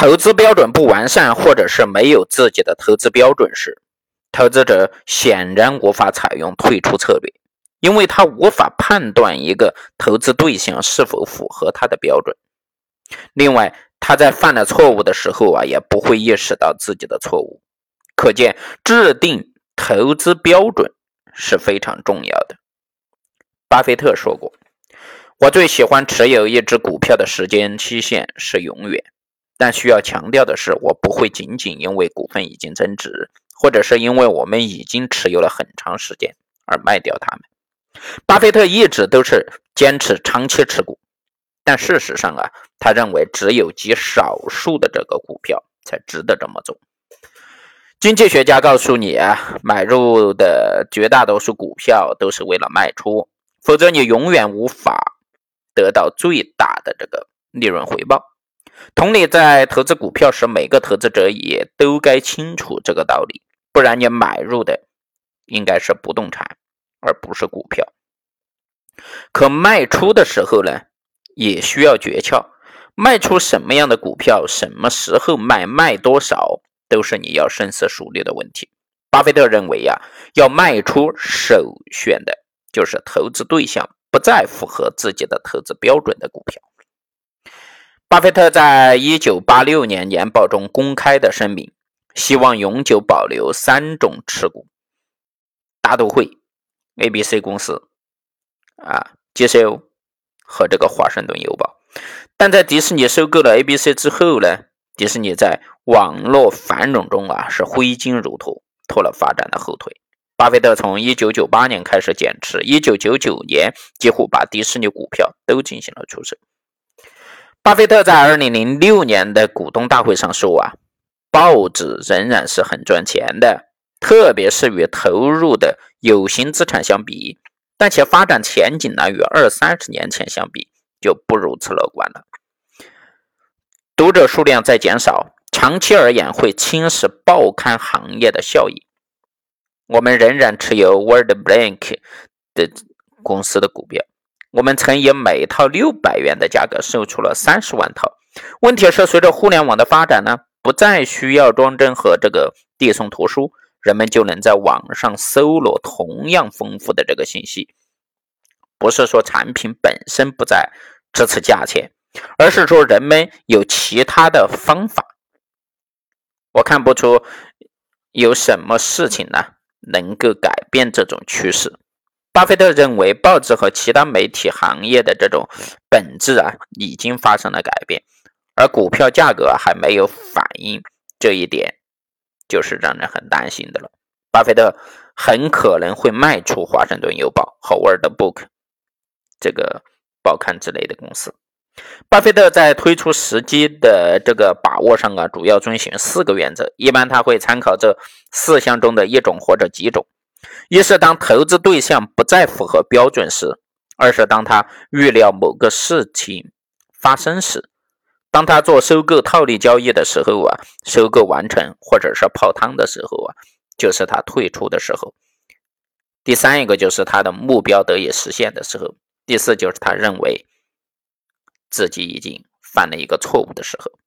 投资标准不完善，或者是没有自己的投资标准时，投资者显然无法采用退出策略，因为他无法判断一个投资对象是否符合他的标准。另外，他在犯了错误的时候啊，也不会意识到自己的错误。可见，制定投资标准是非常重要的。巴菲特说过：“我最喜欢持有一只股票的时间期限是永远。”但需要强调的是，我不会仅仅因为股份已经增值，或者是因为我们已经持有了很长时间而卖掉它们。巴菲特一直都是坚持长期持股，但事实上啊，他认为只有极少数的这个股票才值得这么做。经济学家告诉你啊，买入的绝大多数股票都是为了卖出，否则你永远无法得到最大的这个利润回报。同理，在投资股票时，每个投资者也都该清楚这个道理，不然你买入的应该是不动产，而不是股票。可卖出的时候呢，也需要诀窍。卖出什么样的股票，什么时候卖，卖多少，都是你要深思熟虑的问题。巴菲特认为呀，要卖出，首选的就是投资对象不再符合自己的投资标准的股票。巴菲特在一九八六年年报中公开的声明，希望永久保留三种持股：大都会、ABC 公司、啊 GCO 和这个华盛顿邮报。但在迪士尼收购了 ABC 之后呢，迪士尼在网络繁荣中啊是挥金如土，拖了发展的后腿。巴菲特从一九九八年开始减持，一九九九年几乎把迪士尼股票都进行了出售。巴菲特在2006年的股东大会上说：“啊，报纸仍然是很赚钱的，特别是与投入的有形资产相比，但其发展前景呢，与二三十年前相比就不如此乐观了。读者数量在减少，长期而言会侵蚀报刊行业的效益。我们仍然持有 World Bank 的公司的股票。”我们曾以每套六百元的价格售出了三十万套。问题是，随着互联网的发展呢，不再需要装帧和这个递送图书，人们就能在网上搜罗同样丰富的这个信息。不是说产品本身不再支持价钱，而是说人们有其他的方法。我看不出有什么事情呢能够改变这种趋势。巴菲特认为，报纸和其他媒体行业的这种本质啊，已经发生了改变，而股票价格还没有反映这一点，就是让人很担心的了。巴菲特很可能会卖出《华盛顿邮报》和《Word Book》这个报刊之类的公司。巴菲特在推出时机的这个把握上啊，主要遵循四个原则，一般他会参考这四项中的一种或者几种。一是当投资对象不再符合标准时；二是当他预料某个事情发生时；当他做收购套利交易的时候啊，收购完成或者是泡汤的时候啊，就是他退出的时候。第三一个就是他的目标得以实现的时候。第四就是他认为自己已经犯了一个错误的时候。